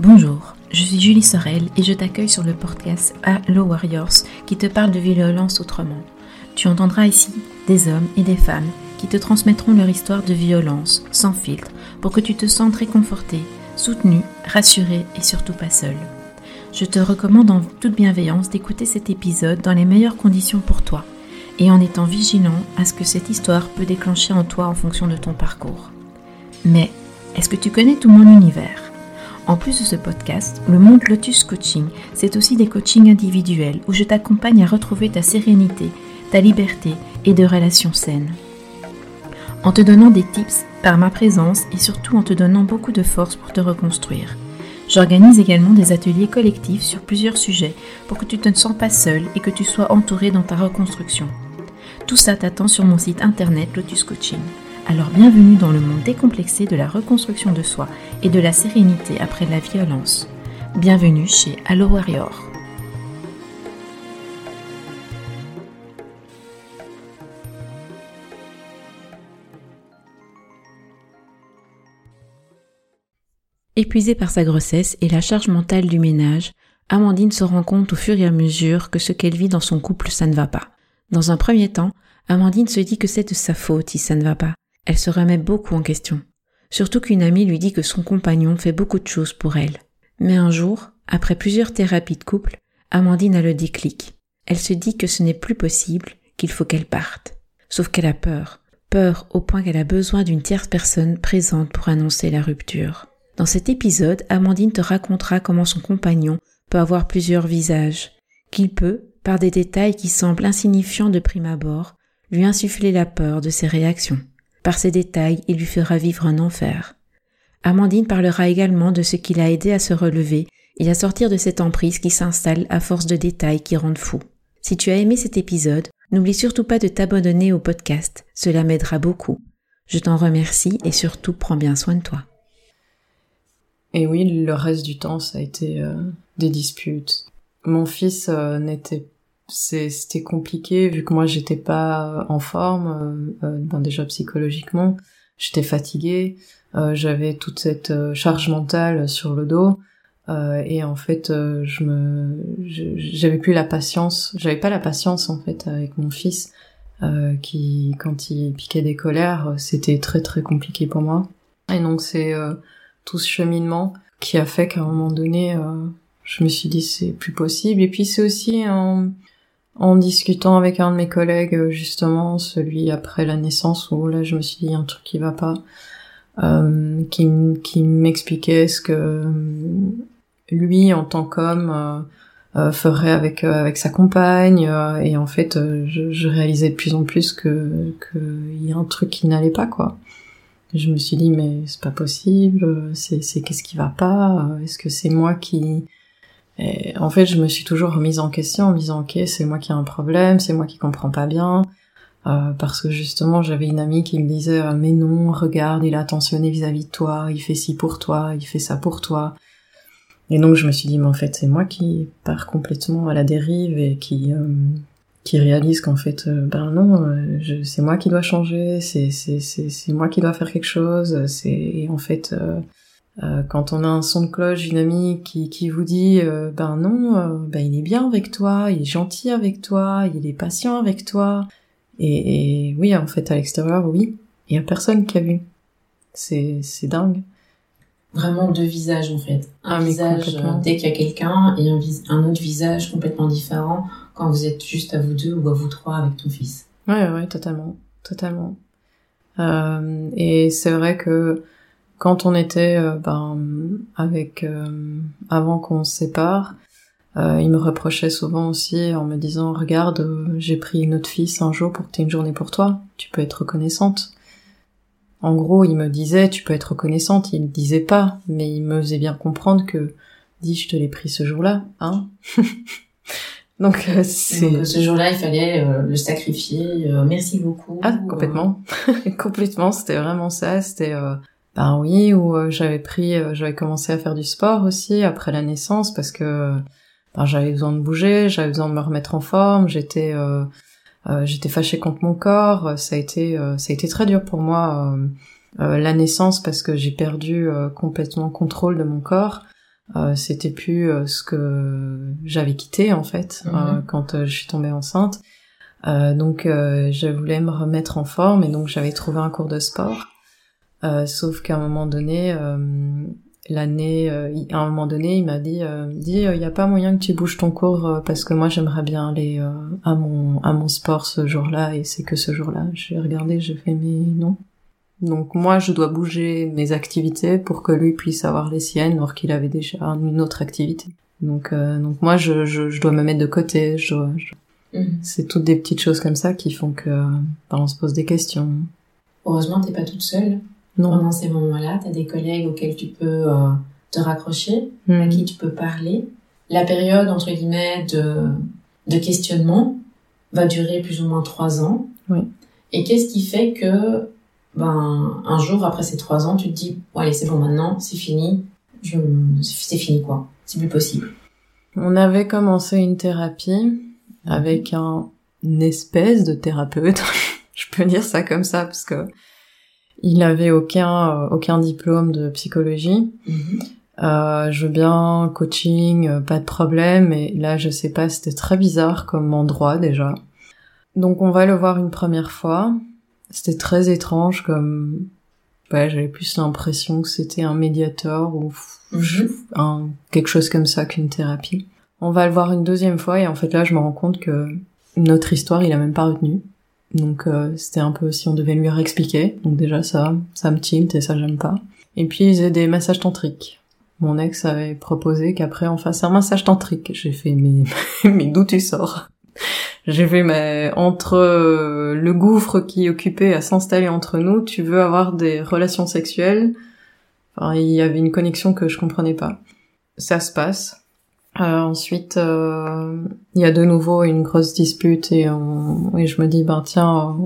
Bonjour, je suis Julie Sorel et je t'accueille sur le podcast Hello Warriors qui te parle de violence autrement. Tu entendras ici des hommes et des femmes qui te transmettront leur histoire de violence sans filtre pour que tu te sentes réconforté, soutenu, rassuré et surtout pas seul. Je te recommande en toute bienveillance d'écouter cet épisode dans les meilleures conditions pour toi et en étant vigilant à ce que cette histoire peut déclencher en toi en fonction de ton parcours. Mais est-ce que tu connais tout mon univers? En plus de ce podcast, le monde Lotus Coaching, c'est aussi des coachings individuels où je t'accompagne à retrouver ta sérénité, ta liberté et de relations saines. En te donnant des tips par ma présence et surtout en te donnant beaucoup de force pour te reconstruire. J'organise également des ateliers collectifs sur plusieurs sujets pour que tu ne te sens pas seul et que tu sois entouré dans ta reconstruction. Tout ça t'attend sur mon site internet Lotus Coaching. Alors bienvenue dans le monde décomplexé de la reconstruction de soi et de la sérénité après la violence. Bienvenue chez Allo Warrior. Épuisée par sa grossesse et la charge mentale du ménage, Amandine se rend compte au fur et à mesure que ce qu'elle vit dans son couple, ça ne va pas. Dans un premier temps, Amandine se dit que c'est de sa faute si ça ne va pas, elle se remet beaucoup en question. Surtout qu'une amie lui dit que son compagnon fait beaucoup de choses pour elle. Mais un jour, après plusieurs thérapies de couple, Amandine a le déclic. Elle se dit que ce n'est plus possible, qu'il faut qu'elle parte. Sauf qu'elle a peur. Peur au point qu'elle a besoin d'une tierce personne présente pour annoncer la rupture. Dans cet épisode, Amandine te racontera comment son compagnon peut avoir plusieurs visages, qu'il peut, par des détails qui semblent insignifiants de prime abord, lui insuffler la peur de ses réactions. Par ces détails, il lui fera vivre un enfer. Amandine parlera également de ce qui l'a aidé à se relever et à sortir de cette emprise qui s'installe à force de détails qui rendent fou. Si tu as aimé cet épisode, n'oublie surtout pas de t'abonner au podcast, cela m'aidera beaucoup. Je t'en remercie et surtout prends bien soin de toi. Et oui, le reste du temps, ça a été euh, des disputes. Mon fils euh, n'était c'était compliqué vu que moi j'étais pas en forme euh, euh, ben déjà psychologiquement. J'étais fatiguée euh, j'avais toute cette euh, charge mentale sur le dos et en fait je me j'avais plus la patience j'avais pas la patience en fait avec mon fils qui quand il piquait des colères c'était très très compliqué pour moi. Et donc c'est tout ce cheminement qui a fait qu'à un moment donné je me suis dit c'est plus possible. Et puis c'est aussi un en discutant avec un de mes collègues, euh, justement, celui après la naissance, où là je me suis dit un truc qui va pas, euh, qui, qui m'expliquait ce que euh, lui, en tant qu'homme, euh, ferait avec avec sa compagne, et en fait, je, je, réalisais de plus en plus que qu'il y a un truc qui n'allait pas, quoi. je me suis dit mais c'est pas possible, c'est c'est qu'est-ce qui va pas, est-ce que c'est moi qui et en fait, je me suis toujours remise en question en me disant, ok, c'est moi qui ai un problème, c'est moi qui comprends pas bien. Euh, parce que justement, j'avais une amie qui me disait, ah, mais non, regarde, il a attentionné vis-à-vis de toi, il fait ci pour toi, il fait ça pour toi. Et donc, je me suis dit, mais en fait, c'est moi qui pars complètement à la dérive et qui, euh, qui réalise qu'en fait, euh, ben non, euh, c'est moi qui dois changer, c'est, c'est, c'est, c'est moi qui dois faire quelque chose, c'est, en fait, euh, quand on a un son de cloche d'une amie qui, qui vous dit euh, ben non, euh, ben il est bien avec toi, il est gentil avec toi, il est patient avec toi. Et, et oui, en fait, à l'extérieur, oui, il y a personne qui a vu. C'est c'est dingue. Vraiment deux visages en fait. Un ah, visage dès qu'il y a quelqu'un et un, un autre visage complètement différent quand vous êtes juste à vous deux ou à vous trois avec ton fils. Ouais, ouais, totalement, totalement. Euh, et c'est vrai que quand on était euh, ben, avec euh, avant qu'on se sépare, euh, il me reprochait souvent aussi en me disant regarde j'ai pris une autre fils un jour pour que tu aies une journée pour toi, tu peux être reconnaissante. En gros, il me disait tu peux être reconnaissante, il ne disait pas, mais il me faisait bien comprendre que dis je te l'ai pris ce jour-là, hein. Donc, c'est... ce jour-là, il fallait le sacrifier. merci beaucoup. Ah, complètement. complètement, c'était vraiment ça. C'était ben oui, ou euh, j'avais pris, euh, j'avais commencé à faire du sport aussi après la naissance parce que ben, j'avais besoin de bouger, j'avais besoin de me remettre en forme, j'étais euh, j'étais fâchée contre mon corps, ça a été ça a été très dur pour moi la naissance parce que j'ai perdu complètement contrôle de mon corps. Euh, c'était plus euh, ce que j'avais quitté en fait mhm. quand je suis tombée enceinte. donc je voulais me remettre en forme et donc j'avais trouvé un cours de sport. Sauf qu'à un moment donné, l'année, à un moment donné, il m'a dit, dit, il n'y a pas moyen que tu bouges ton cours parce que moi j'aimerais bien aller à mon à mon sport ce jour-là et c'est que ce jour-là. J'ai regardé, j'ai fait mais non. Donc moi, je dois bouger mes activités pour que lui puisse avoir les siennes, alors qu'il avait déjà une autre activité. Donc, euh, donc moi, je, je, dois me mettre de côté. Je mhm. C'est toutes des petites choses comme ça qui font que ben, on se pose des questions. Heureusement, t'es pas toute seule. Non. Pendant ces moments-là, t'as des collègues auxquels tu peux euh, te raccrocher, à mhm. qui tu peux parler. La période entre guillemets de, de questionnement va durer plus ou moins trois ans. Oui. Et qu'est-ce qui fait que ben un jour après ces trois ans, tu te dis bon allez c'est bon maintenant c'est fini, je c'est fini quoi, c'est plus possible. On avait commencé une thérapie avec un une espèce de thérapeute, je peux dire ça comme ça parce que il avait aucun euh, aucun diplôme de psychologie. Mhm. Euh, je veux bien coaching, euh, pas de problème. Et là, je sais pas, c'était très bizarre comme endroit déjà. Donc, on va le voir une première fois. C'était très étrange comme ouais, j'avais plus l'impression que c'était un médiateur ou mhm. un quelque chose comme ça qu'une thérapie. On va le voir une deuxième fois et en fait là je me rends compte que notre histoire il a même pas retenu. Donc euh, c'était un peu si on devait lui réexpliquer. Donc déjà ça, ça me tilt et ça j'aime pas. Et puis faisait des massages tantriques. Mon ex avait proposé qu'après on fasse un massage tantrique. J'ai fait mais mais d'où tu sors? J'ai vu, mais entre euh, le gouffre qui occupait à s'installer entre nous, tu veux avoir des relations sexuelles? Enfin, il y avait une connexion que je comprenais pas. Ça se passe. Euh, ensuite, euh, il y a de nouveau une grosse dispute et, on, et je me dis, ben tiens,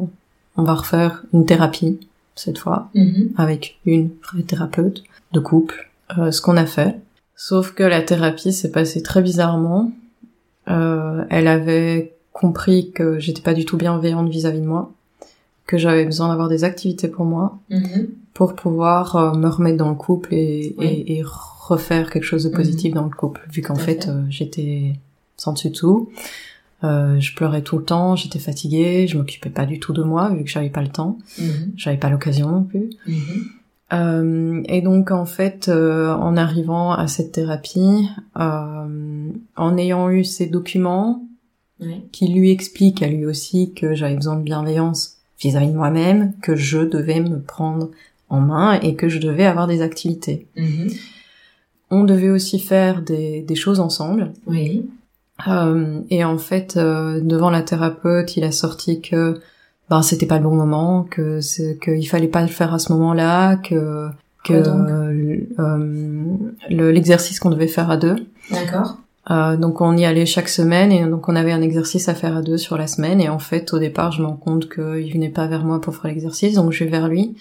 on va refaire une thérapie cette fois mm-hmm. avec une vraie thérapeute de couple. ce qu'on a fait. Sauf que la thérapie s'est passée très bizarrement. elle avait compris que j'étais pas du tout bienveillante vis-à-vis de moi, que j'avais besoin d'avoir des activités pour moi, mm-hmm. Pour pouvoir euh, me remettre dans le couple et, et, refaire quelque chose de positif mm-hmm. dans le couple, vu qu'en fait, euh, j'étais sans dessus tout. Euh, je pleurais tout le temps, j'étais fatiguée, je m'occupais pas du tout de moi vu que j'avais pas le temps, mm-hmm. j'avais pas l'occasion non plus. Euh, et donc en fait, euh, en arrivant à cette thérapie, en ayant eu ces documents, qui lui explique à lui aussi que j'avais besoin de bienveillance vis-à-vis de moi-même, que je devais me prendre en main et que je devais avoir des activités. Mm-hmm. On devait aussi faire des, des choses ensemble. Oui. Euh, et en fait, euh, devant la thérapeute, il a sorti que ben c'était pas le bon moment, que qu'il fallait pas le faire à ce moment-là, que que euh, l'exercice qu'on devait faire à deux. D'accord. Euh, donc on y allait chaque semaine et donc on avait un exercice à faire à deux sur la semaine et en fait au départ je me rends compte qu'il venait pas vers moi pour faire l'exercice donc je vais vers lui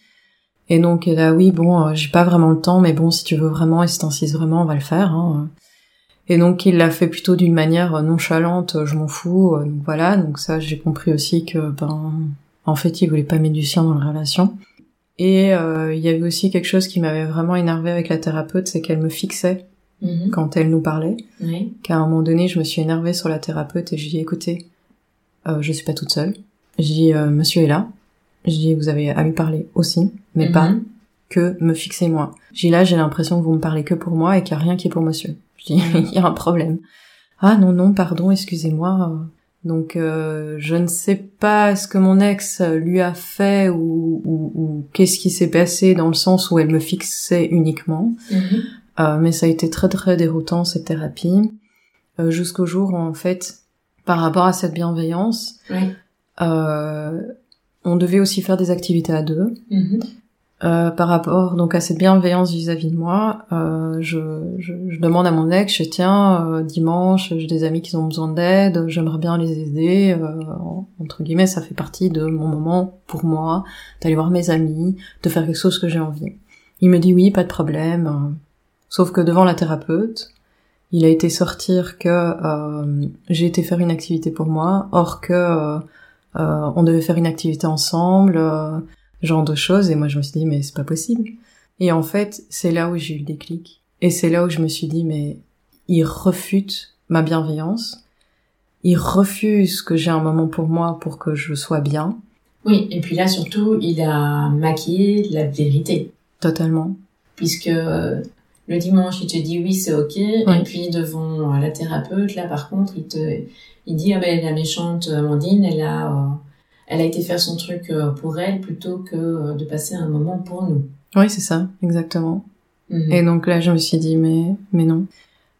et donc là oui bon euh, j'ai pas vraiment le temps mais bon si tu veux vraiment et si t'insistes vraiment on va le faire hein. et donc il l'a fait plutôt d'une manière nonchalante je m'en fous euh, donc voilà donc ça j'ai compris aussi que ben en fait il voulait pas mettre du sien dans la relation et il y avait aussi quelque chose qui m'avait vraiment énervé avec la thérapeute c'est qu'elle me fixait Mhm. quand elle nous parlait. Qu'à un moment donné, je me suis énervée sur la thérapeute et je lui ai dit, écoutez, euh, je suis pas toute seule. Je dis, euh, monsieur est là. Je dis, vous avez à lui parler aussi, mais pas mhm. que me fixer moi. J'ai là, j'ai l'impression que vous me parlez que pour moi et qu'il n'y a rien qui est pour monsieur. Je dis, mhm. il y a un problème. Ah non, non, pardon, excusez-moi. Donc euh, je ne sais pas ce que mon ex lui a fait ou, ou, ou qu'est-ce qui s'est passé dans le sens où elle me fixait uniquement. Euh, mais ça a été très très déroutant cette thérapie euh, jusqu'au jour où en fait par rapport à cette bienveillance euh, on devait aussi faire des activités à deux mm-hmm. euh, par rapport donc à cette bienveillance vis-à-vis de moi euh, je, je, je, demande à mon ex je tiens dimanche j'ai des amis qui ont besoin d'aide j'aimerais bien les aider entre guillemets ça fait partie de mon moment pour moi d'aller voir mes amis de faire quelque chose que j'ai envie il me dit oui pas de problème Sauf que devant la thérapeute, il a été sortir que euh, j'ai été faire une activité pour moi, or que euh, euh, on devait faire une activité ensemble, genre de choses, et moi je me suis dit mais c'est pas possible. Et en fait, c'est là où j'ai eu le déclic. Et c'est là où je me suis dit, mais il refute ma bienveillance. Il refuse que j'ai un moment pour moi pour que je sois bien. Oui, et puis là surtout, il a maquillé la vérité. Totalement. Puisque euh, le dimanche, il te dit oui, c'est ok, et puis devant euh, la thérapeute, là par contre, il te, il dit ah ben la méchante Amandine, elle a, euh, elle a été faire son truc pour elle plutôt que de passer un moment pour nous. Oui, c'est ça, exactement. Mhm. Et donc là, je me suis dit mais mais non.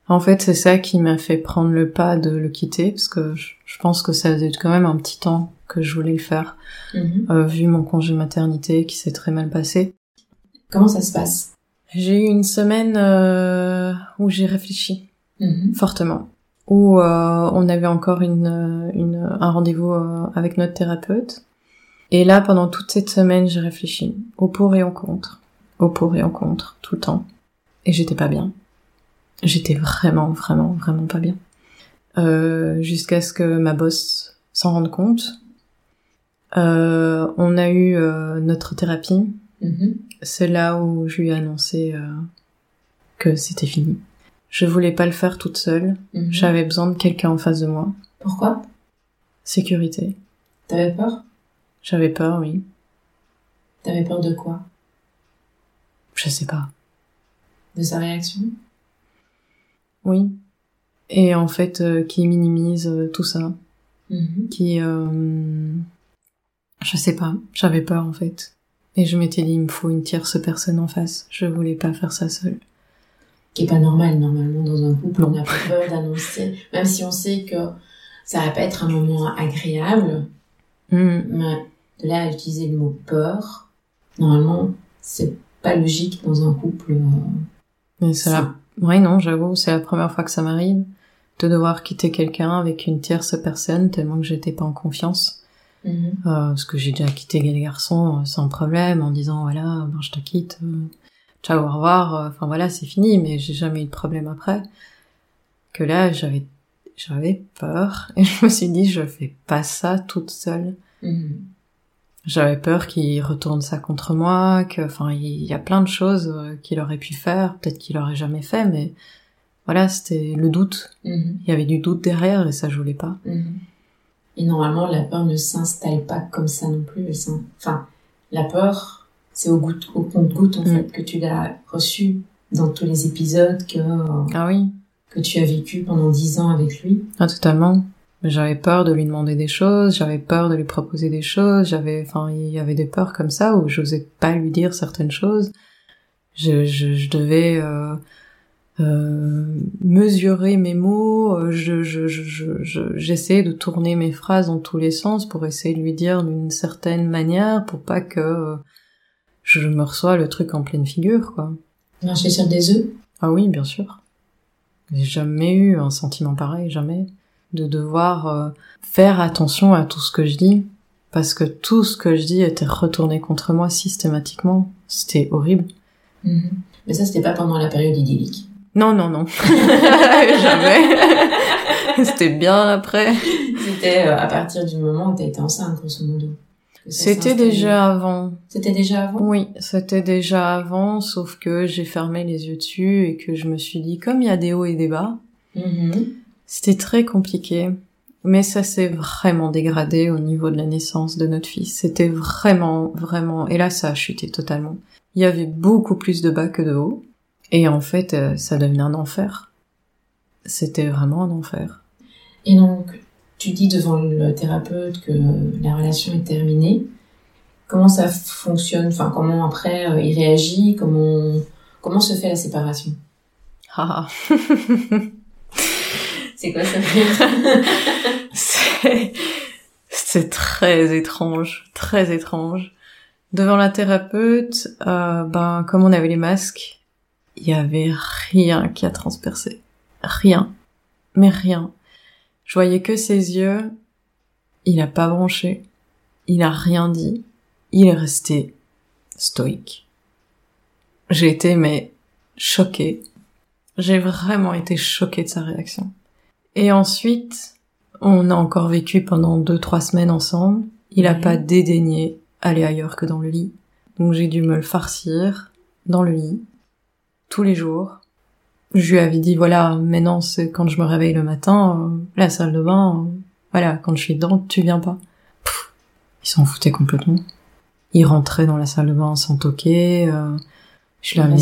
En fait, c'est ça qui m'a fait prendre le pas de le quitter, parce que je, pense que ça faisait quand même un petit temps que je voulais le faire, Mhm. euh, vu mon congé maternité qui s'est très mal passé. Comment ça se passe? J'ai eu une semaine euh, où j'ai réfléchi Mhm. fortement, où euh, on avait encore une, une un rendez-vous euh, avec notre thérapeute. Et là, pendant toute cette semaine, j'ai réfléchi au pour et au contre, au pour et au contre, tout le temps. Et j'étais pas bien. J'étais vraiment, vraiment, vraiment pas bien. Euh, Jusqu'à ce que ma boss s'en rende compte. Euh, on a eu euh, notre thérapie. Mhm. C'est là où je lui ai annoncé euh, que c'était fini. Je voulais pas le faire toute seule. Mhm. J'avais besoin de quelqu'un en face de moi. Pourquoi? Sécurité. T'avais peur? J'avais peur, oui. T'avais peur de quoi? Je sais pas. De sa réaction? Oui. Et en fait, euh, qui minimise euh, tout ça. Mhm. Qui... euh, Je sais pas. J'avais peur, en fait. Et je m'étais dit, il me faut une tierce personne en face. Je voulais pas faire ça seule. Qui est pas normal, normalement, dans un couple. On a pas peur d'annoncer, même si on sait que ça va pas être un moment agréable, Hmm. mais de là à utiliser le mot peur, normalement, c'est pas logique dans un couple. euh, Mais c'est la... Ouais, non, j'avoue, c'est la première fois que ça m'arrive de devoir quitter quelqu'un avec une tierce personne tellement que j'étais pas en confiance. Mhm. Euh, parce que j'ai déjà quitté les garçons euh, sans problème en disant voilà, ben je te quitte, euh, ciao, au revoir. Enfin voilà, c'est fini, mais j'ai jamais eu de problème après. Que là, j'avais j'avais peur et je me suis dit je fais pas ça toute seule. Mhm. J'avais peur qu'il retourne ça contre moi, que, enfin, il y a plein de choses qu'il aurait pu faire, peut-être qu'il aurait jamais fait, mais voilà, c'était le doute. Mhm. Il y avait du doute derrière et ça je voulais pas. Et normalement, la peur ne s'installe pas comme ça non plus. Enfin, la peur, c'est au, goutte- au compte-goutte, en Mm. fait, que tu l'as reçu dans tous les épisodes que, euh, Ah oui, que tu as vécu pendant dix ans avec lui. ah, totalement. J'avais peur de lui demander des choses, j'avais peur de lui proposer des choses, j'avais, enfin, il y avait des peurs comme ça où j'osais pas lui dire certaines choses. Je, je, je devais euh, mesurer mes mots, euh, je, je, je, je, je- j'essayais de tourner mes phrases dans tous les sens pour essayer de lui dire d'une certaine manière pour pas que euh, je me reçois le truc en pleine figure, quoi. Marcher sur des œufs? Ah oui, bien sûr. J'ai jamais eu un sentiment pareil, jamais. De devoir euh, faire attention à tout ce que je dis, parce que tout ce que je dis était retourné contre moi systématiquement. C'était horrible. Mhm. Mais ça, c'était pas pendant la période idyllique. Non, non, non. jamais. C'était bien après. C'était euh, à partir du moment où tu été enceinte, grosso modo. C'était déjà avant. C'était déjà avant? Oui, c'était déjà avant, sauf que j'ai fermé les yeux dessus et que je me suis dit, comme il y a des hauts et des bas, Mhm. C'était très compliqué, mais ça s'est vraiment dégradé au niveau de la naissance de notre fils. C'était vraiment, vraiment, et là ça a chuté totalement. Il y avait beaucoup plus de bas que de haut, et en fait euh, ça devenait un enfer. C'était vraiment un enfer. Et donc, tu dis devant le thérapeute que la relation est terminée. Comment ça fonctionne? Enfin, comment après euh, il réagit? Comment comment se fait la séparation? Ah, C'est quoi ça? C'est, c'est très étrange, très étrange. Devant la thérapeute, euh, ben comme on avait les masques, il y avait rien qui a transpercé, rien, mais rien. Je voyais que ses yeux. Il a pas bronché, il a rien dit, il est resté stoïque. J'ai été mais choquée. J'ai vraiment été choquée de sa réaction. Et ensuite, on a encore vécu pendant deux, trois semaines ensemble. Il a pas dédaigné aller ailleurs que dans le lit. Donc j'ai dû me le farcir dans le lit, tous les jours. je lui avais dit voilà, maintenant c'est quand je me réveille le matin, euh, la salle de bain, euh, voilà, quand je suis dedans, tu viens pas. il s'en foutait complètement. Il rentrait dans la salle de bain sans toquer. Euh, je l'avais.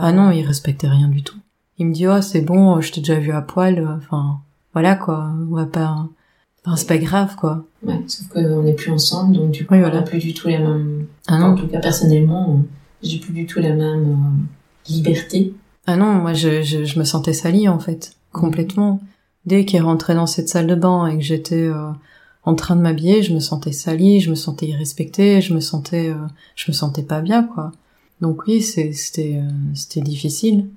Ah non, il respectait rien du tout. Il me dit oh c'est bon, je t'ai déjà vu à poil. Enfin voilà quoi, on va pas. Enfin, c'est pas grave quoi. Ouais, sauf qu'on n'est plus ensemble, donc du coup, on a plus du tout la même. Ah non. En tout cas, personnellement, j'ai plus du tout la même liberté ah non, moi je, je, je me sentais salie en fait, complètement. Dès qu'il est rentré dans cette salle de bain et que j'étais euh, en train de m'habiller, je me sentais salie, je me sentais irrespectée, je me sentais, euh, je me sentais pas bien quoi. Donc oui, c'était euh, c'était difficile.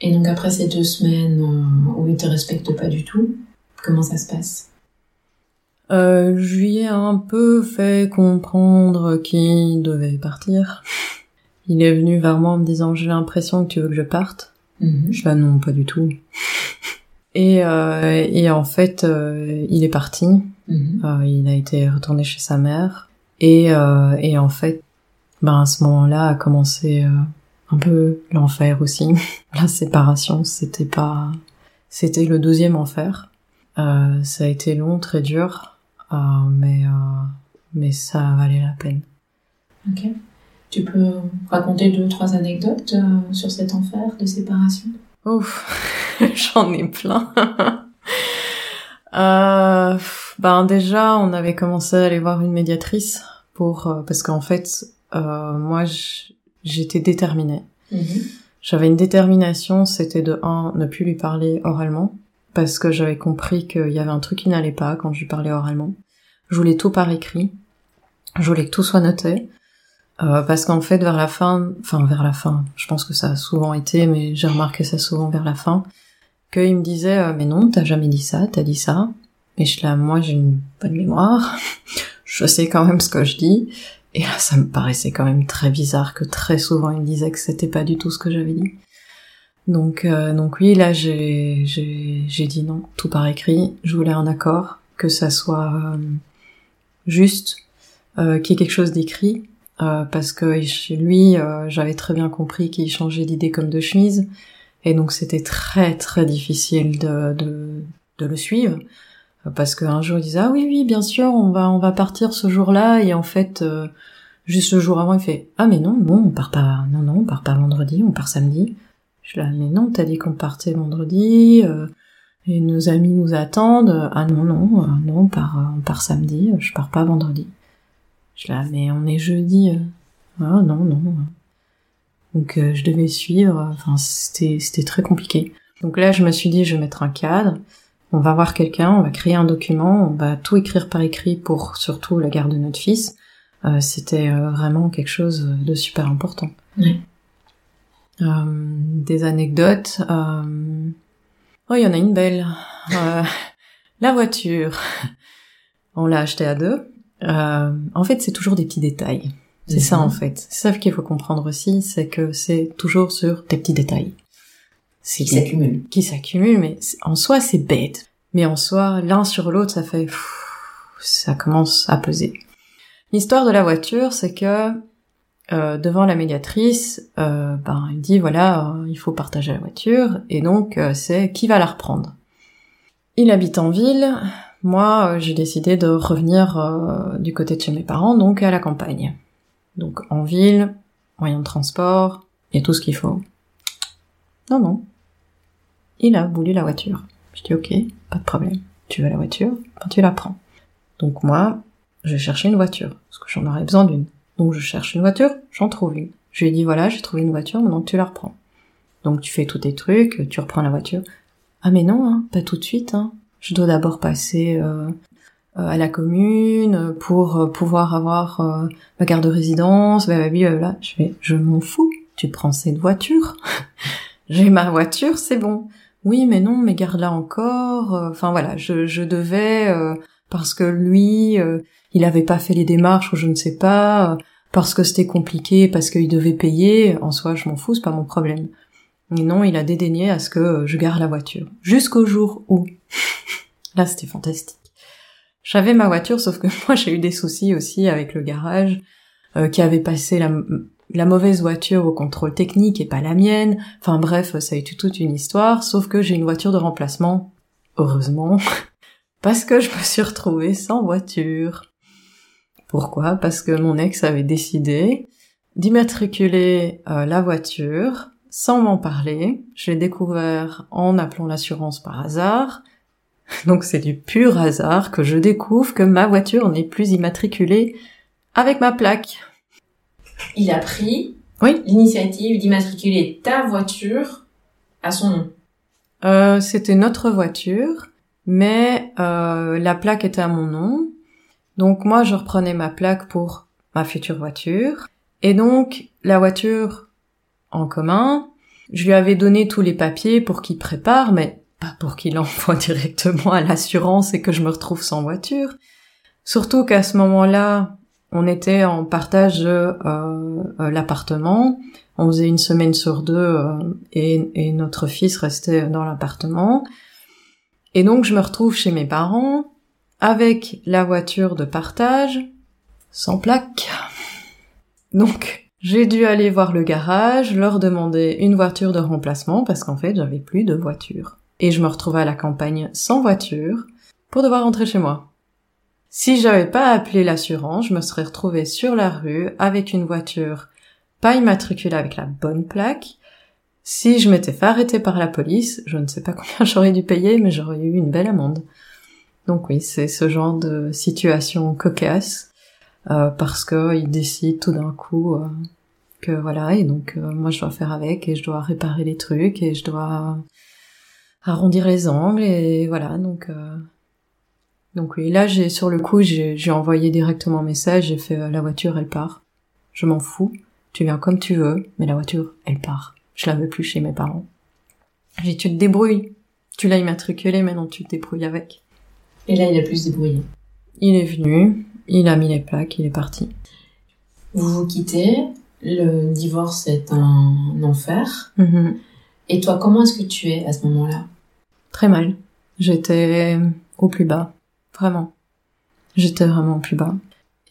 Et donc après ces deux semaines où il te respecte pas du tout, comment ça se passe? Euh, Je lui ai un peu fait comprendre qu'il devait partir. Il est venu vers moi en me disant j'ai l'impression que tu veux que je parte. Mm Je dis non pas du tout. Et, euh, et en fait euh, il est parti. Mhm. Euh, il a été retourné chez sa mère et, euh, et en fait ben à ce moment-là a commencé un peu l'enfer aussi. La séparation c'était pas c'était le deuxième enfer. ça a été long très dur mais mais ça valait la peine. Ok. Tu peux raconter deux ou trois anecdotes euh, sur cet enfer de séparation? Ouf, j'en ai plein. euh, ben déjà, on avait commencé à aller voir une médiatrice pour euh, parce qu'en fait, moi, j'étais déterminée. Mhm. J'avais une détermination, c'était de un, ne plus lui parler oralement parce que j'avais compris qu'il y avait un truc qui n'allait pas quand je lui parlais oralement. Je voulais tout par écrit. Je voulais que tout soit noté. Euh, parce qu'en fait, vers la fin, enfin vers la fin, je pense que ça a souvent été, mais j'ai remarqué ça souvent vers la fin, qu'il me disait euh, mais non, t'as jamais dit ça, t'as dit ça. Et je là, moi j'ai une bonne mémoire, je sais quand même ce que je dis. Et là, ça me paraissait quand même très bizarre que très souvent il me disait que c'était pas du tout ce que j'avais dit. Donc, euh, donc oui, là j'ai j'ai dit non, tout par écrit. Je voulais un accord, que ça soit juste, qu'il y ait quelque chose d'écrit euh, parce que chez lui, euh, j'avais très bien compris qu'il changeait d'idée comme de chemise, et donc c'était très très difficile de, de, de le suivre, parce qu'un jour il disait ah oui oui bien sûr on va on va partir ce jour-là, et en fait euh, juste le jour avant il fait ah mais non non on part pas non non on part pas vendredi on part samedi. Je suis là mais non t'as dit qu'on partait vendredi. et nos amis nous attendent. Ah non, non, non, on part, on part samedi, je pars pas vendredi. Je là, mais on est jeudi. Euh. Ah non, non. Donc euh, je devais suivre, enfin c'était c'était très compliqué. Donc là je me suis dit je vais mettre un cadre, on va voir quelqu'un, on va créer un document, on va tout écrire par écrit pour surtout la garde de notre fils. Euh, c'était vraiment quelque chose de super important. des anecdotes. Oh il y en a une belle. la voiture. On l'a achetée à deux. Euh, en fait, c'est toujours des petits détails. C'est ça en fait. C'est ça qu'il faut comprendre aussi, c'est que c'est toujours sur des petits détails. Qui s'accumulent. Qui s'accumulent, mais en soi c'est bête. Mais en soi, l'un sur l'autre, ça fait... ça commence à peser. L'histoire de la voiture, c'est que euh, devant la médiatrice, euh, ben, il dit voilà, il faut partager la voiture, et donc euh, c'est qui va la reprendre? Il habite en ville, moi, euh, j'ai décidé de revenir euh, du côté de chez mes parents, donc à la campagne. Donc en ville, moyen de transport, et tout ce qu'il faut. Non, non. Il a voulu la voiture. Je dis ok, pas de problème. Tu veux la voiture? Ben, Tu la prends. Donc moi, je chercher une voiture, parce que j'en aurais besoin d'une. Donc je cherche une voiture, j'en trouve une. Je lui ai dit voilà, j'ai trouvé une voiture, maintenant tu la reprends. Donc tu fais tous tes trucs, tu reprends la voiture. Ah mais non, hein, pas tout de suite, hein je dois d'abord passer euh, euh, à la commune pour euh, pouvoir avoir ma carte de résidence, blablabla. Je fais, je m'en fous, tu prends cette voiture. J'ai ma voiture, c'est bon. Oui, mais non, mais garde-la encore. Enfin voilà, je, je devais parce que lui, il avait pas fait les démarches ou je ne sais pas, parce que c'était compliqué, parce qu'il devait payer. En soi, je m'en fous, c'est pas mon problème. Non, il a dédaigné à ce que je garde la voiture. Jusqu'au jour où Là, c'était fantastique. J'avais ma voiture, sauf que moi, j'ai eu des soucis aussi avec le garage, euh, qui avait passé la la mauvaise voiture au contrôle technique et pas la mienne. Enfin bref, ça a été toute une histoire, sauf que j'ai une voiture de remplacement. Heureusement. Parce que je me suis retrouvée sans voiture. Pourquoi? Parce que mon ex avait décidé d'immatriculer euh, la voiture sans m'en parler. Je l'ai découvert en appelant l'assurance par hasard. Donc c'est du pur hasard que je découvre que ma voiture n'est plus immatriculée avec ma plaque. Il a pris oui. l'initiative d'immatriculer ta voiture à son nom. Euh, C'était notre voiture, mais euh, la plaque était à mon nom. Donc moi, je reprenais ma plaque pour ma future voiture. Et donc, la voiture en commun, je lui avais donné tous les papiers pour qu'il prépare, mais pas pour qu'il envoie directement à l'assurance et que je me retrouve sans voiture. Surtout qu'à ce moment-là, on était en partage euh, euh, l'appartement. On faisait une semaine sur deux euh, et, et, notre fils restait dans l'appartement. Et donc je me retrouve chez mes parents avec la voiture de partage sans plaque. Donc j'ai dû aller voir le garage, leur demander une voiture de remplacement parce qu'en fait j'avais plus de voiture. Et je me retrouvais à la campagne sans voiture pour devoir rentrer chez moi. Si j'avais pas appelé l'assurance, je me serais retrouvée sur la rue avec une voiture pas immatriculée avec la bonne plaque. Si je m'étais fait arrêter par la police, je ne sais pas combien j'aurais dû payer, mais j'aurais eu une belle amende. Donc oui, c'est ce genre de situation cocasse, euh, parce qu'ils décident tout d'un coup euh, que voilà, et donc euh, moi je dois faire avec, et je dois réparer les trucs, et je dois arrondir les angles, et voilà, donc donc oui, là j'ai sur le coup j'ai envoyé directement un message, j'ai fait euh, la voiture elle part. Je m'en fous, tu viens comme tu veux, mais la voiture elle part. Je la veux plus chez mes parents. J'ai tu te débrouilles. Tu l'as immatriculé, maintenant tu te débrouilles avec. Et là il a plus se débrouiller. Il est venu, il a mis les plaques, il est parti. Vous vous quittez, le divorce est un enfer. Mm-hmm. Et toi, comment est-ce que tu es à ce moment-là? Très mal. J'étais au plus bas. Vraiment. J'étais vraiment plus bas.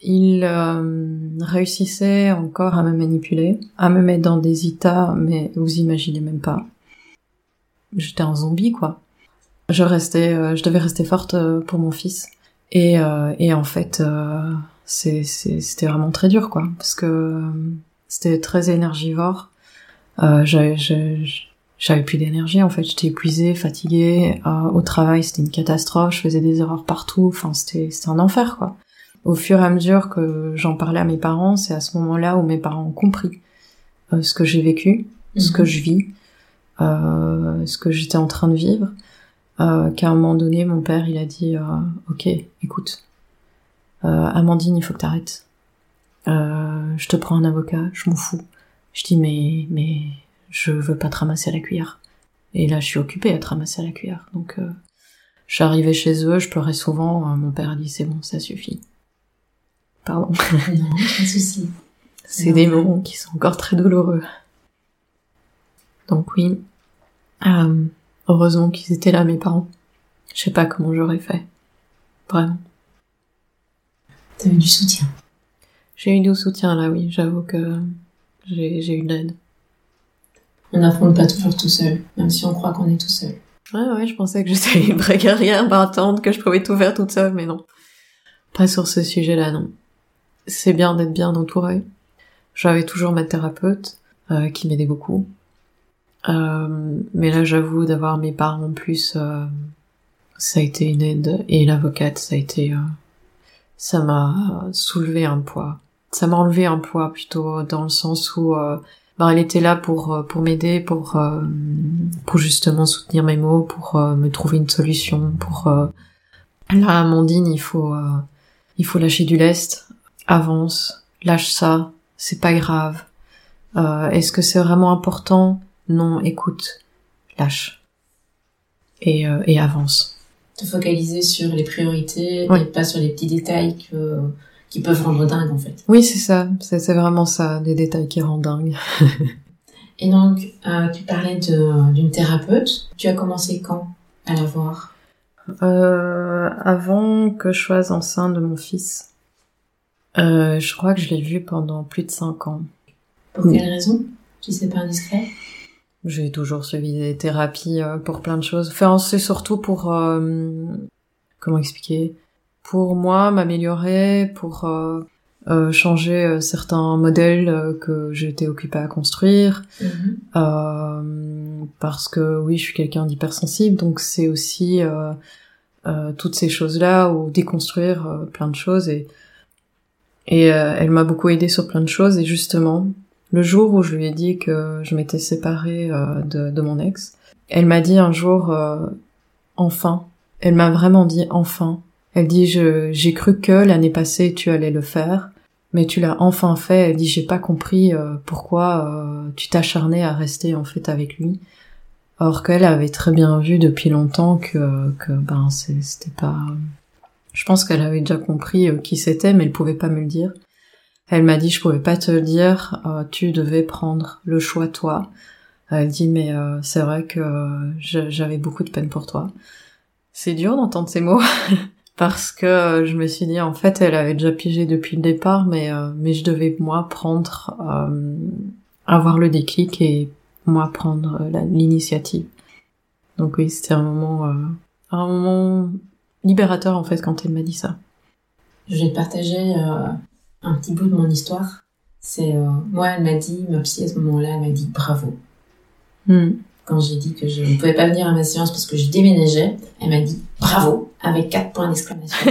Il euh, réussissait encore à me manipuler, à me mettre dans des états, mais vous imaginez même pas. J'étais un zombie, quoi. Je restais, euh, je devais rester forte euh, pour mon fils. Et, et en fait, c'était vraiment très dur, quoi, parce que c'était très énergivore. j'avais j'avais plus d'énergie en fait, j'étais épuisée, fatiguée. Euh, au travail, c'était une catastrophe, je faisais des erreurs partout. Enfin, c'était c'était un enfer quoi. Au fur et à mesure que j'en parlais à mes parents, c'est à ce moment-là où mes parents ont compris euh, ce que j'ai vécu, ce que mhm. je vis, euh, ce que j'étais en train de vivre. Euh, qu'à un moment donné, mon père, il a dit euh, "Ok, écoute, Amandine, il faut que t'arrêtes. je te prends un avocat, je m'en fous." Je dis "Mais mais je veux pas te ramasser à la cuillère. Et là, je suis occupée à te ramasser à la cuillère. Donc, euh, j'arrivais chez eux, je pleurais souvent. Euh, mon père a dit c'est bon, ça suffit. Pardon. non, pas de souci. C'est des moments qui sont encore très douloureux. Donc oui, euh, heureusement qu'ils étaient là, mes parents. Je sais pas comment j'aurais fait. Vraiment. T'avais du soutien. J'ai eu du soutien là, oui. J'avoue que j'ai eu de l'aide on n'affronte pas toujours tout seul, même si on croit qu'on est tout seul. Ouais, ouais, je pensais que j'étais une vraie guerrière battante, que je pouvais tout faire toute seule, mais non. Pas sur ce sujet-là, non. C'est bien d'être bien entouré. J'avais toujours ma thérapeute, euh, qui m'aidait beaucoup. Euh, mais là, j'avoue, d'avoir mes parents en plus, euh, ça a été une aide. Et l'avocate, ça a été... ça m'a soulevé un poids. Ça m'a enlevé un poids, plutôt, dans le sens où ben, elle était là pour euh, pour m'aider, pour euh, pour justement soutenir mes mots, pour euh, me trouver une solution. Pour là, Amandine, il faut il faut lâcher du lest, avance, lâche ça, c'est pas grave. Est-ce que c'est vraiment important? Non, écoute, lâche et et avance. Te focaliser sur les priorités et pas sur les petits détails que qui peuvent rendre dingue en fait. Oui, c'est ça. C'est vraiment ça, des détails qui rendent dingue. Et donc, euh, tu parlais d'une thérapeute. Tu as commencé quand à la voir? Euh, Avant que je sois enceinte de mon fils. Euh, je crois que je l'ai vu pendant plus de cinq ans. Pour quelle raison? Si c'est pas indiscret? J'ai toujours suivi des thérapies euh, pour plein de choses. Enfin, c'est surtout pour... Euh, comment expliquer? Pour moi, m'améliorer, pour euh, changer certains modèles que j'étais occupée à construire. Mhm. parce que oui, je suis quelqu'un d'hypersensible, donc c'est aussi... toutes ces choses-là ou déconstruire plein de choses et et euh, elle m'a beaucoup aidé sur plein de choses. Et justement, le jour où je lui ai dit que je m'étais séparée euh, de, mon ex, elle m'a dit un jour, euh, enfin, elle m'a vraiment dit enfin. Elle dit, j'ai cru que l'année passée tu allais le faire, mais tu l'as enfin fait. Elle dit, j'ai pas compris pourquoi tu t'acharnais à rester en fait avec lui. Alors qu'elle avait très bien vu depuis longtemps que, que ben c'était pas je pense qu'elle avait déjà compris euh, qui c'était, mais elle pouvait pas me le dire. Elle m'a dit je pouvais pas te le dire, euh, tu devais prendre le choix toi. Elle dit mais euh, c'est vrai que j'avais beaucoup de peine pour toi. C'est dur d'entendre ces mots parce que je me suis dit en fait elle avait déjà pigé depuis le départ, mais mais je devais moi prendre avoir le déclic et moi prendre l'initiative. Donc oui c'était un moment un moment libérateur en fait quand elle m'a dit ça. Je vais te partager euh, un petit bout de mon histoire. C'est euh, moi, elle m'a dit, ma psy à ce moment-là, elle m'a dit bravo. Hmm. Quand j'ai dit que je ne pouvais pas venir à ma séance parce que je déménageais, elle m'a dit bravo avec quatre points d'exclamation.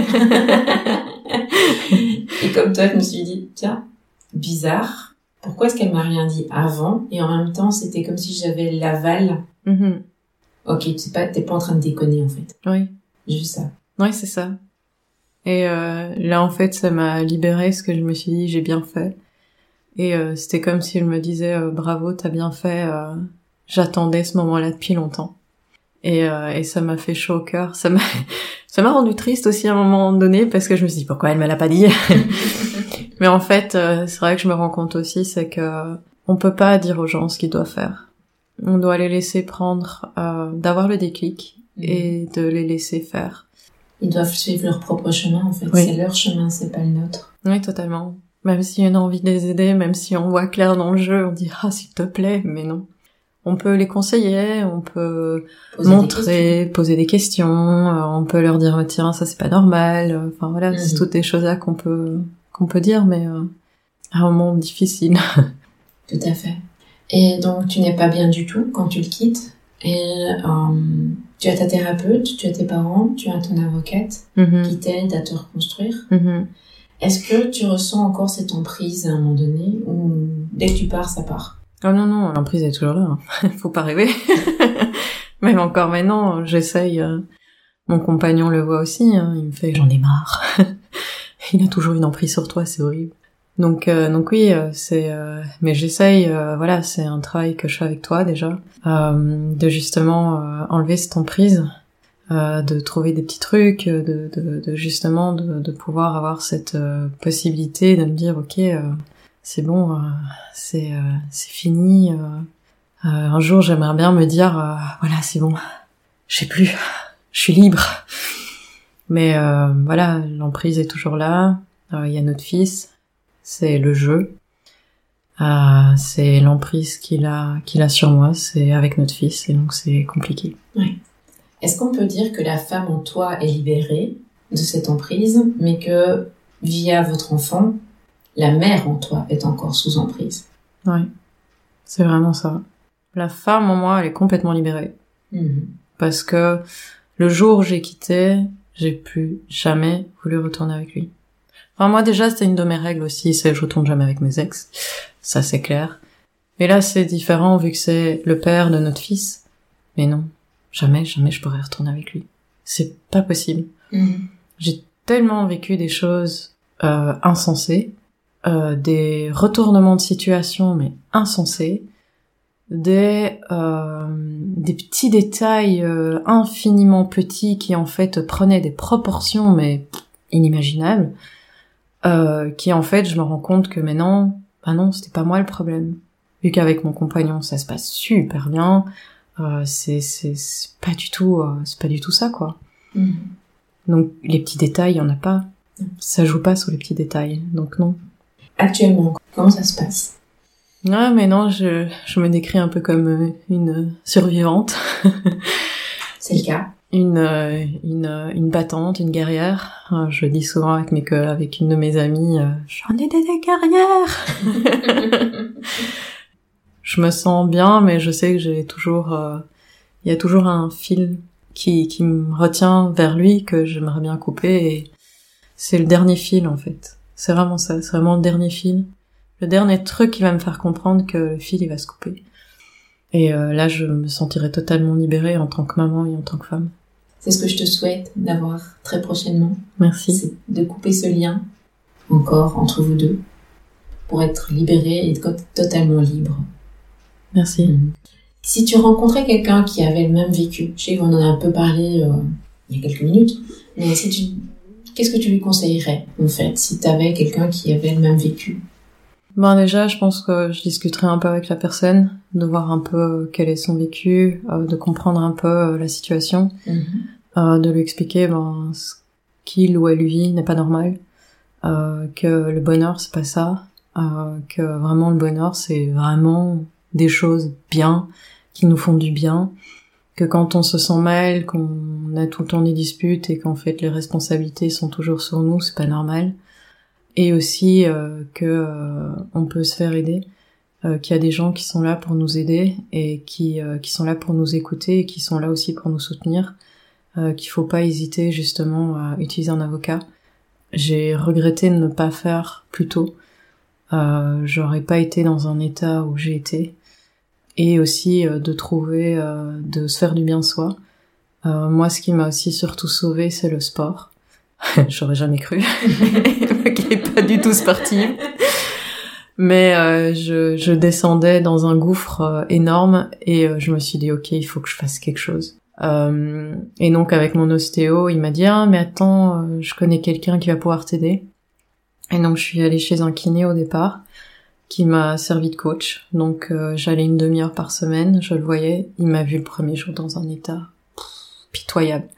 Et comme toi, je me suis dit tiens, bizarre. Pourquoi est-ce qu'elle m'a rien dit avant? Et en même temps, c'était comme si j'avais l'aval. Mm-hmm. Ok, tu sais pas, t'es pas en train de déconner en fait. Oui. Juste ça. Ouais, c'est ça. Et euh, là, en fait, ça m'a libéré parce que je me suis dit, j'ai bien fait. Et euh, c'était comme si elle me disait, euh, bravo, t'as bien fait. Euh, j'attendais ce moment-là depuis longtemps. Et, euh, et ça m'a fait chaud au cœur. Ça m'a, ça m'a rendu triste aussi à un moment donné parce que je me suis dit, pourquoi elle me l'a pas dit? Mais en fait, c'est vrai que je me rends compte aussi, c'est que on peut pas dire aux gens ce qu'ils doivent faire. On doit les laisser prendre, d'avoir le déclic et de les laisser faire ils doivent suivre leur propre chemin en fait. C'est leur chemin, c'est pas le nôtre. Oui, totalement. Même si on a envie de les aider, même si on voit clair dans le jeu, on dit ah s'il te plaît, mais non. On peut les conseiller, on peut montrer, poser des questions, euh, on peut leur dire tiens ça c'est pas normal. Enfin voilà, c'est mhm. toutes des choses là qu'on peut qu'on peut dire, mais euh, à un moment difficile. Tout à fait. Et donc tu n'es pas bien du tout quand tu le quittes. Et euh, tu as ta thérapeute, tu as tes parents, tu as ton avocate mm-hmm. qui t'aide à te reconstruire. Mm-hmm. Est-ce que tu ressens encore cette emprise à un moment donné ou dès que tu pars, ça part? Oh non, non, l'emprise est toujours là. Hein. Faut pas rêver. Même encore maintenant, j'essaye. Euh, mon compagnon le voit aussi. Hein. Il me fait j'en ai marre. Il a toujours une emprise sur toi, c'est horrible. Donc, euh, donc oui, euh, c'est. Euh, mais j'essaye. voilà, c'est un travail que je fais avec toi déjà, de justement enlever cette emprise, de trouver des petits trucs, de, de, de justement de, de, pouvoir avoir cette possibilité de me dire ok, c'est bon, c'est c'est fini. un jour, j'aimerais bien me dire voilà, c'est bon, je sais plus, je suis libre. Mais voilà, l'emprise est toujours là. Il y a notre fils c'est le jeu, euh, c'est l'emprise qu'il a, qu'il a sur moi, c'est avec notre fils, et donc c'est compliqué. Oui. Est-ce qu'on peut dire que la femme en toi est libérée de cette emprise, mais que via votre enfant, la mère en toi est encore sous emprise? Oui, c'est vraiment ça. La femme en moi, elle est complètement libérée. Mhm. Parce que le jour où j'ai quitté, j'ai plus jamais voulu retourner avec lui. Enfin, moi, déjà, c'était une de mes règles aussi, c'est je retourne jamais avec mes ex. Ça, c'est clair. Mais là, c'est différent vu que c'est le père de notre fils. Mais non. Jamais, jamais je pourrais retourner avec lui. C'est pas possible. Mhm. J'ai tellement vécu des choses euh, insensées, euh, des retournements de situation mais insensés, des euh, des petits détails euh, infiniment petits qui en fait prenaient des proportions mais inimaginables euh, qui en fait je me rends compte que maintenant bah non c'était pas moi le problème vu qu'avec mon compagnon ça se passe super bien euh, c'est c'est pas du tout euh, c'est pas du tout ça quoi mm-hmm. donc les petits détails y en a pas ça joue pas sur les petits détails donc non actuellement comment ça se passe? Ouais, mais non, je, je me décris un peu comme une survivante. C'est le cas. Une, une, une battante, une guerrière. Je dis souvent avec, mes, avec une de mes amies, j'en ai des, des guerrières Je me sens bien, mais je sais que j'ai toujours... Il y a toujours un fil qui, qui me retient vers lui que j'aimerais bien couper et c'est le dernier fil en fait. C'est vraiment ça, c'est vraiment le dernier fil. Le dernier truc qui va me faire comprendre que le fil il va se couper. Et euh, là je me sentirai totalement libérée en tant que maman et en tant que femme. C'est ce que je te souhaite d'avoir très prochainement. Merci. C'est de couper ce lien encore entre vous deux pour être libérée et totalement libre. Merci. Mm. Si tu rencontrais quelqu'un qui avait le même vécu, je sais qu'on en a un peu parlé euh, il y a quelques minutes, mais si tu, qu'est-ce que tu lui conseillerais en fait si tu avais quelqu'un qui avait le même vécu? Ben déjà, je pense que je discuterais un peu avec la personne, de voir un peu quel est son vécu, euh, de comprendre un peu euh, la situation, mm-hmm. de lui expliquer ben, ce qu'il ou elle vit n'est pas normal, que le bonheur c'est pas ça, que vraiment le bonheur c'est vraiment des choses bien, qui nous font du bien, que quand on se sent mal, qu'on a tout le temps des disputes et qu'en fait les responsabilités sont toujours sur nous, c'est pas normal. Et aussi euh, que euh, on peut se faire aider, euh, qu'il y a des gens qui sont là pour nous aider et qui qui sont là pour nous écouter et qui sont là aussi pour nous soutenir. qu'il faut pas hésiter justement à utiliser un avocat. J'ai regretté de ne pas faire plus tôt. J'aurais pas été dans un état où j'ai été et aussi euh, de trouver, euh, de se faire du bien soi. Euh, moi, ce qui m'a aussi surtout sauvé, c'est le sport. J'aurais jamais cru, qui est pas du tout sportive. Mais je, je, descendais dans un gouffre énorme et je me suis dit ok, il faut que je fasse quelque chose. et donc avec mon ostéo, il m'a dit ah mais attends, je connais quelqu'un qui va pouvoir t'aider. Et donc je suis allée chez un kiné au départ qui m'a servi de coach. Donc euh, j'allais une demi-heure par semaine, je le voyais. Il m'a vu le premier jour dans un état pitoyable.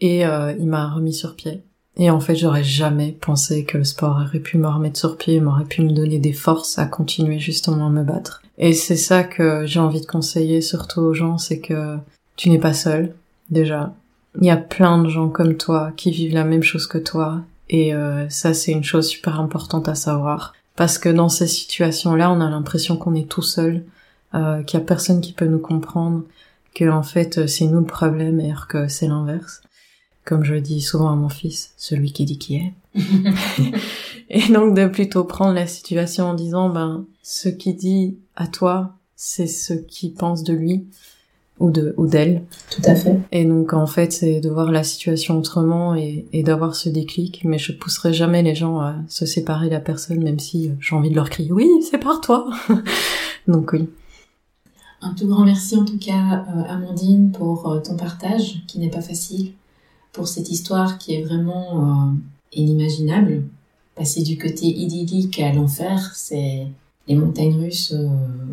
Et euh, il m'a remis sur pied. Et en fait, j'aurais jamais pensé que le sport aurait pu me remettre sur pied, m'aurait pu me donner des forces à continuer justement à me battre. Et c'est ça que j'ai envie de conseiller surtout aux gens, c'est que tu n'es pas seul, déjà. Il y a plein de gens comme toi qui vivent la même chose que toi. Et euh, ça, c'est une chose super importante à savoir. Parce que dans ces situations-là, on a l'impression qu'on est tout seul, euh, qu'il y a personne qui peut nous comprendre, que en fait c'est nous le problème et que c'est l'inverse. Comme je dis souvent à mon fils, celui qui dit qui est. et donc de plutôt prendre la situation en disant ben ce qui dit à toi, c'est ce qui pense de lui ou de ou d'elle. Tout à fait. Et donc en fait, c'est de voir la situation autrement et, et d'avoir ce déclic. Mais je pousserai jamais les gens à se séparer de la personne, même si j'ai envie de leur crier oui, c'est par toi. donc oui. Un tout grand merci en tout cas, euh, Amandine, pour euh, ton partage qui n'est pas facile, pour cette histoire qui est vraiment inimaginable. Passer du côté idyllique à l'enfer, c'est les montagnes russes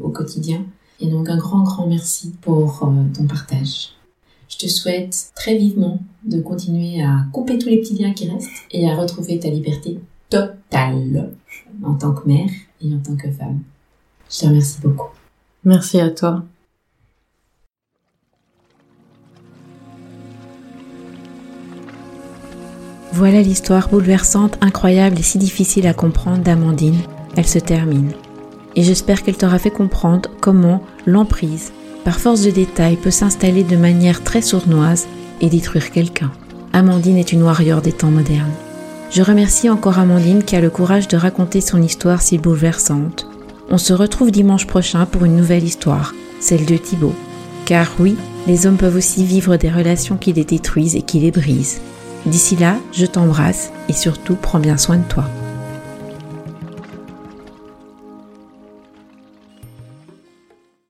au quotidien. Et donc un grand, grand merci pour euh, ton partage. Je te souhaite très vivement de continuer à couper tous les petits liens qui restent et à retrouver ta liberté totale en tant que mère et en tant que femme. Je te remercie beaucoup. Merci à toi. Voilà l'histoire bouleversante, incroyable et si difficile à comprendre d'Amandine. Elle se termine et j'espère qu'elle t'aura fait comprendre comment l'emprise, par force de détails, peut s'installer de manière très sournoise et détruire quelqu'un. Amandine est une warrior des temps modernes. Je remercie encore Amandine qui a le courage de raconter son histoire si bouleversante. On se retrouve dimanche prochain pour une nouvelle histoire, celle de Thibaut. Car oui, les hommes peuvent aussi vivre des relations qui les détruisent et qui les brisent. D'ici là, je t'embrasse et surtout prends bien soin de toi.